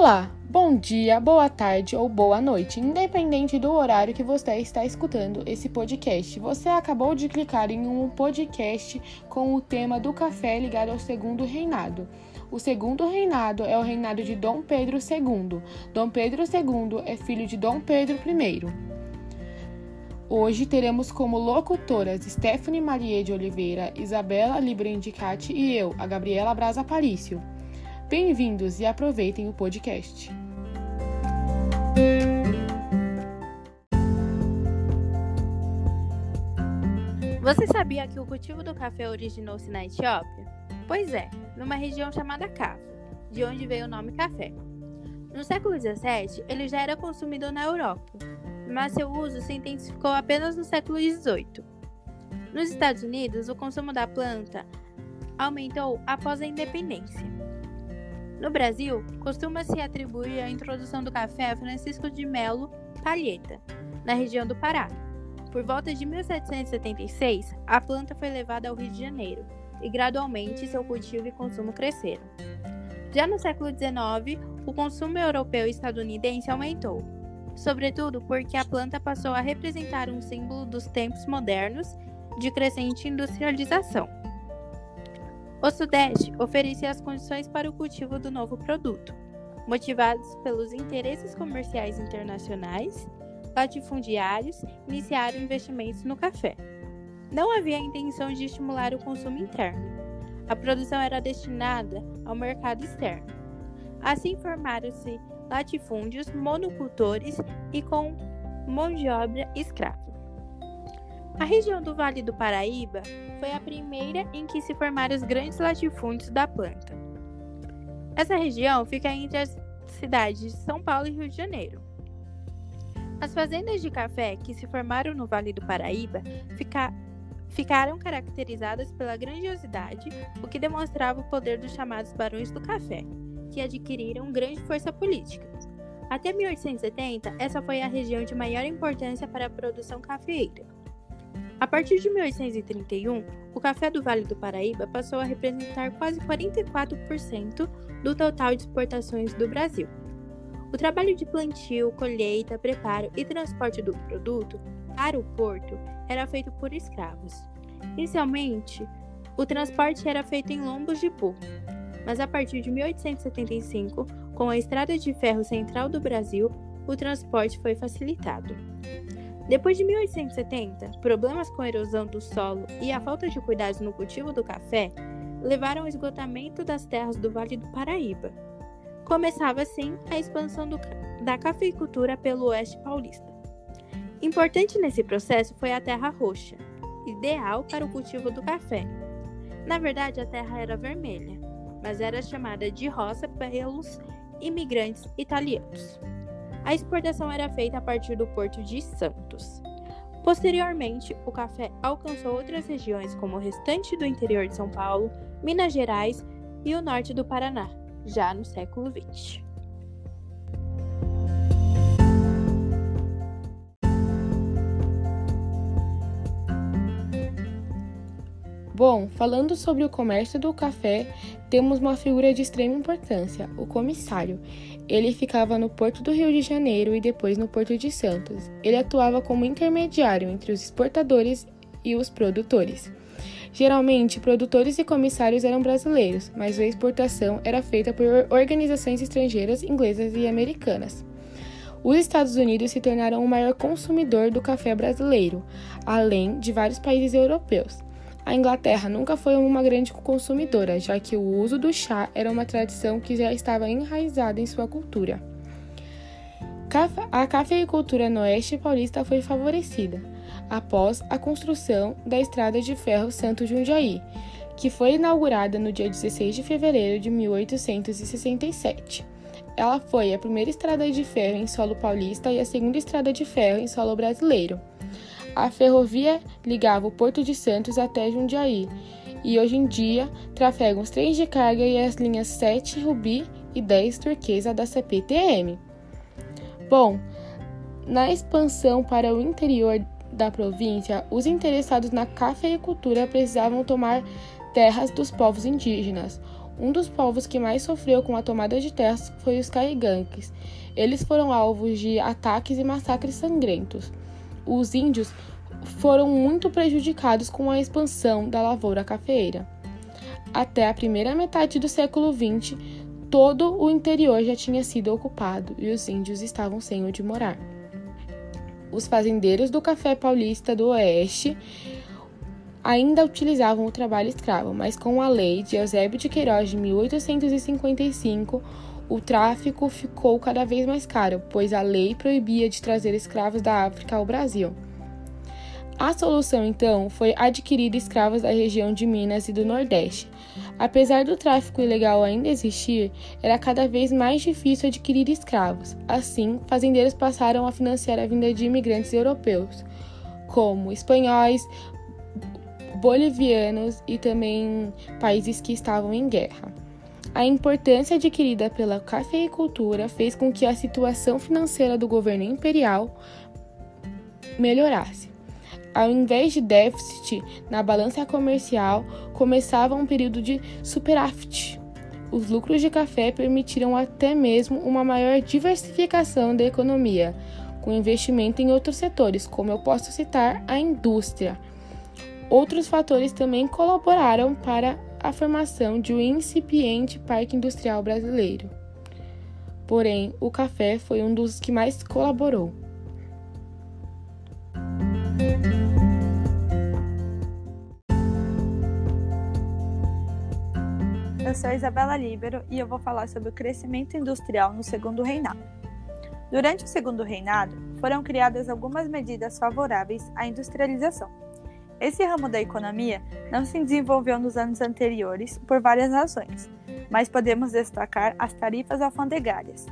Olá, bom dia, boa tarde ou boa noite, independente do horário que você está escutando esse podcast. Você acabou de clicar em um podcast com o tema do café ligado ao segundo reinado. O segundo reinado é o reinado de Dom Pedro II. Dom Pedro II é filho de Dom Pedro I. Hoje teremos como locutoras Stephanie Maria de Oliveira, Isabela Librandicati e eu, a Gabriela Braz Aparício. Bem-vindos e aproveitem o podcast. Você sabia que o cultivo do café originou-se na Etiópia? Pois é, numa região chamada Café, de onde veio o nome café. No século XVII, ele já era consumido na Europa, mas seu uso se intensificou apenas no século XVIII. Nos Estados Unidos, o consumo da planta aumentou após a independência. No Brasil, costuma-se atribuir a introdução do café a Francisco de Melo Palheta, na região do Pará. Por volta de 1776, a planta foi levada ao Rio de Janeiro e gradualmente seu cultivo e consumo cresceram. Já no século XIX, o consumo europeu e estadunidense aumentou, sobretudo porque a planta passou a representar um símbolo dos tempos modernos de crescente industrialização. O Sudeste oferecia as condições para o cultivo do novo produto, motivados pelos interesses comerciais internacionais, latifundiários iniciaram investimentos no café. Não havia intenção de estimular o consumo interno. A produção era destinada ao mercado externo. Assim formaram-se latifúndios, monocultores e com mão de obra escrava. A região do Vale do Paraíba foi a primeira em que se formaram os grandes latifúndios da planta. Essa região fica entre as cidades de São Paulo e Rio de Janeiro. As fazendas de café que se formaram no Vale do Paraíba fica... ficaram caracterizadas pela grandiosidade, o que demonstrava o poder dos chamados barões do café, que adquiriram grande força política. Até 1870, essa foi a região de maior importância para a produção cafeeira. A partir de 1831, o café do Vale do Paraíba passou a representar quase 44% do total de exportações do Brasil. O trabalho de plantio, colheita, preparo e transporte do produto para o porto era feito por escravos. Inicialmente, o transporte era feito em lombos de burro, mas a partir de 1875, com a Estrada de Ferro Central do Brasil, o transporte foi facilitado. Depois de 1870, problemas com a erosão do solo e a falta de cuidados no cultivo do café levaram ao esgotamento das terras do Vale do Paraíba. Começava assim a expansão do, da cafeicultura pelo oeste paulista. Importante nesse processo foi a terra roxa, ideal para o cultivo do café. Na verdade, a terra era vermelha, mas era chamada de roça pelos imigrantes italianos. A exportação era feita a partir do porto de Santos. Posteriormente, o café alcançou outras regiões, como o restante do interior de São Paulo, Minas Gerais e o norte do Paraná, já no século XX. Bom, falando sobre o comércio do café, temos uma figura de extrema importância, o comissário. Ele ficava no Porto do Rio de Janeiro e depois no Porto de Santos. Ele atuava como intermediário entre os exportadores e os produtores. Geralmente, produtores e comissários eram brasileiros, mas a exportação era feita por organizações estrangeiras inglesas e americanas. Os Estados Unidos se tornaram o maior consumidor do café brasileiro, além de vários países europeus. A Inglaterra nunca foi uma grande consumidora, já que o uso do chá era uma tradição que já estava enraizada em sua cultura. A cafeicultura no oeste paulista foi favorecida após a construção da estrada de ferro Santo Jundiaí, que foi inaugurada no dia 16 de fevereiro de 1867. Ela foi a primeira estrada de ferro em solo paulista e a segunda estrada de ferro em solo brasileiro. A ferrovia ligava o Porto de Santos até Jundiaí e hoje em dia trafegam os trens de carga e as linhas 7 Rubi e 10 Turquesa da CPTM. Bom, na expansão para o interior da província, os interessados na cafeicultura precisavam tomar terras dos povos indígenas. Um dos povos que mais sofreu com a tomada de terras foi os caiganques. Eles foram alvos de ataques e massacres sangrentos. Os índios foram muito prejudicados com a expansão da lavoura cafeeira. Até a primeira metade do século XX, todo o interior já tinha sido ocupado e os índios estavam sem onde morar. Os fazendeiros do café paulista do Oeste ainda utilizavam o trabalho escravo, mas com a lei de Eusébio de Queiroz de 1855, o tráfico ficou cada vez mais caro, pois a lei proibia de trazer escravos da África ao Brasil. A solução, então, foi adquirir escravos da região de Minas e do Nordeste. Apesar do tráfico ilegal ainda existir, era cada vez mais difícil adquirir escravos. Assim, fazendeiros passaram a financiar a vinda de imigrantes europeus, como espanhóis, bolivianos e também países que estavam em guerra. A importância adquirida pela cafeicultura fez com que a situação financeira do governo imperial melhorasse. Ao invés de déficit na balança comercial, começava um período de superávit. Os lucros de café permitiram até mesmo uma maior diversificação da economia, com investimento em outros setores, como eu posso citar a indústria. Outros fatores também colaboraram para a formação de um incipiente parque industrial brasileiro. Porém, o café foi um dos que mais colaborou. Eu sou Isabela Libero e eu vou falar sobre o crescimento industrial no segundo reinado. Durante o segundo reinado, foram criadas algumas medidas favoráveis à industrialização. Esse ramo da economia não se desenvolveu nos anos anteriores por várias razões, mas podemos destacar as tarifas alfandegárias,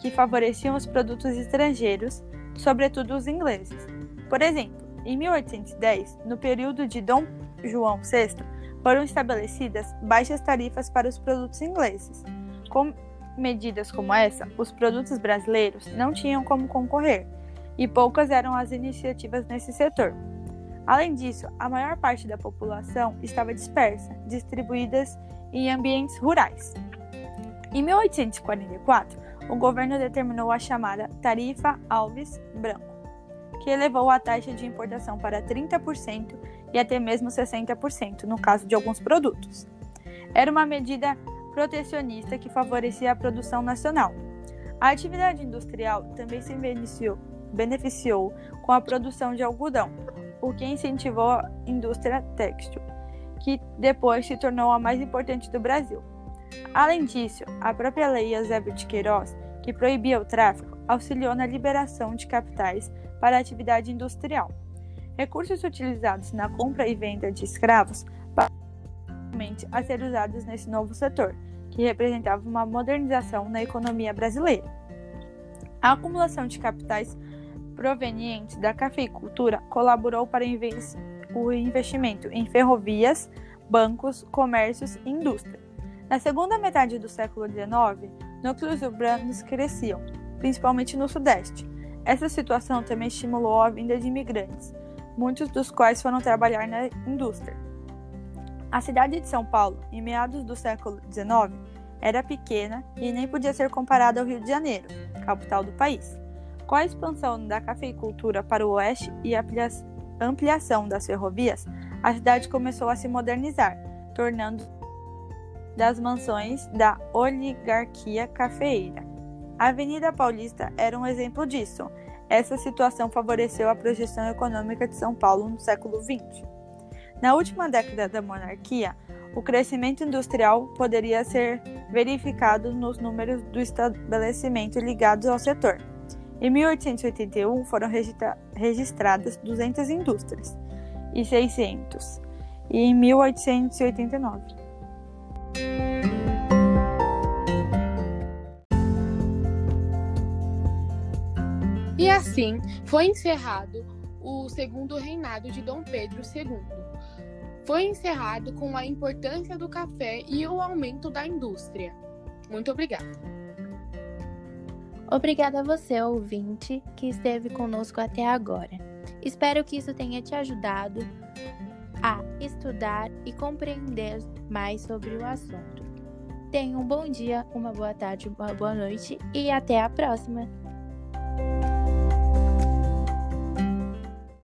que favoreciam os produtos estrangeiros, sobretudo os ingleses. Por exemplo, em 1810, no período de Dom João VI, foram estabelecidas baixas tarifas para os produtos ingleses. Com medidas como essa, os produtos brasileiros não tinham como concorrer, e poucas eram as iniciativas nesse setor. Além disso, a maior parte da população estava dispersa, distribuídas em ambientes rurais. Em 1844, o governo determinou a chamada Tarifa Alves Branco, que elevou a taxa de importação para 30% e até mesmo 60% no caso de alguns produtos. Era uma medida protecionista que favorecia a produção nacional. A atividade industrial também se beneficiou, beneficiou com a produção de algodão, o que incentivou a indústria têxtil, que depois se tornou a mais importante do Brasil. Além disso, a própria lei Eusébio de Queiroz, que proibia o tráfico, auxiliou na liberação de capitais para a atividade industrial. Recursos utilizados na compra e venda de escravos a ser usados nesse novo setor, que representava uma modernização na economia brasileira. A acumulação de capitais provenientes da cafeicultura colaborou para o investimento em ferrovias, bancos, comércios e indústria. Na segunda metade do século XIX, núcleos urbanos cresciam, principalmente no Sudeste. Essa situação também estimulou a vinda de imigrantes, muitos dos quais foram trabalhar na indústria. A cidade de São Paulo, em meados do século XIX, era pequena e nem podia ser comparada ao Rio de Janeiro, capital do país. Com a expansão da cafeicultura para o oeste e a ampliação das ferrovias, a cidade começou a se modernizar, tornando das mansões da oligarquia cafeeira. A Avenida Paulista era um exemplo disso, essa situação favoreceu a projeção econômica de São Paulo no século XX. Na última década da monarquia, o crescimento industrial poderia ser verificado nos números do estabelecimento ligados ao setor. Em 1881 foram registra registradas 200 indústrias e 600, e em 1889. E assim foi encerrado o segundo reinado de Dom Pedro II. Foi encerrado com a importância do café e o aumento da indústria. Muito obrigada. Obrigada a você, ouvinte, que esteve conosco até agora. Espero que isso tenha te ajudado a estudar e compreender mais sobre o assunto. Tenha um bom dia, uma boa tarde, uma boa noite e até a próxima!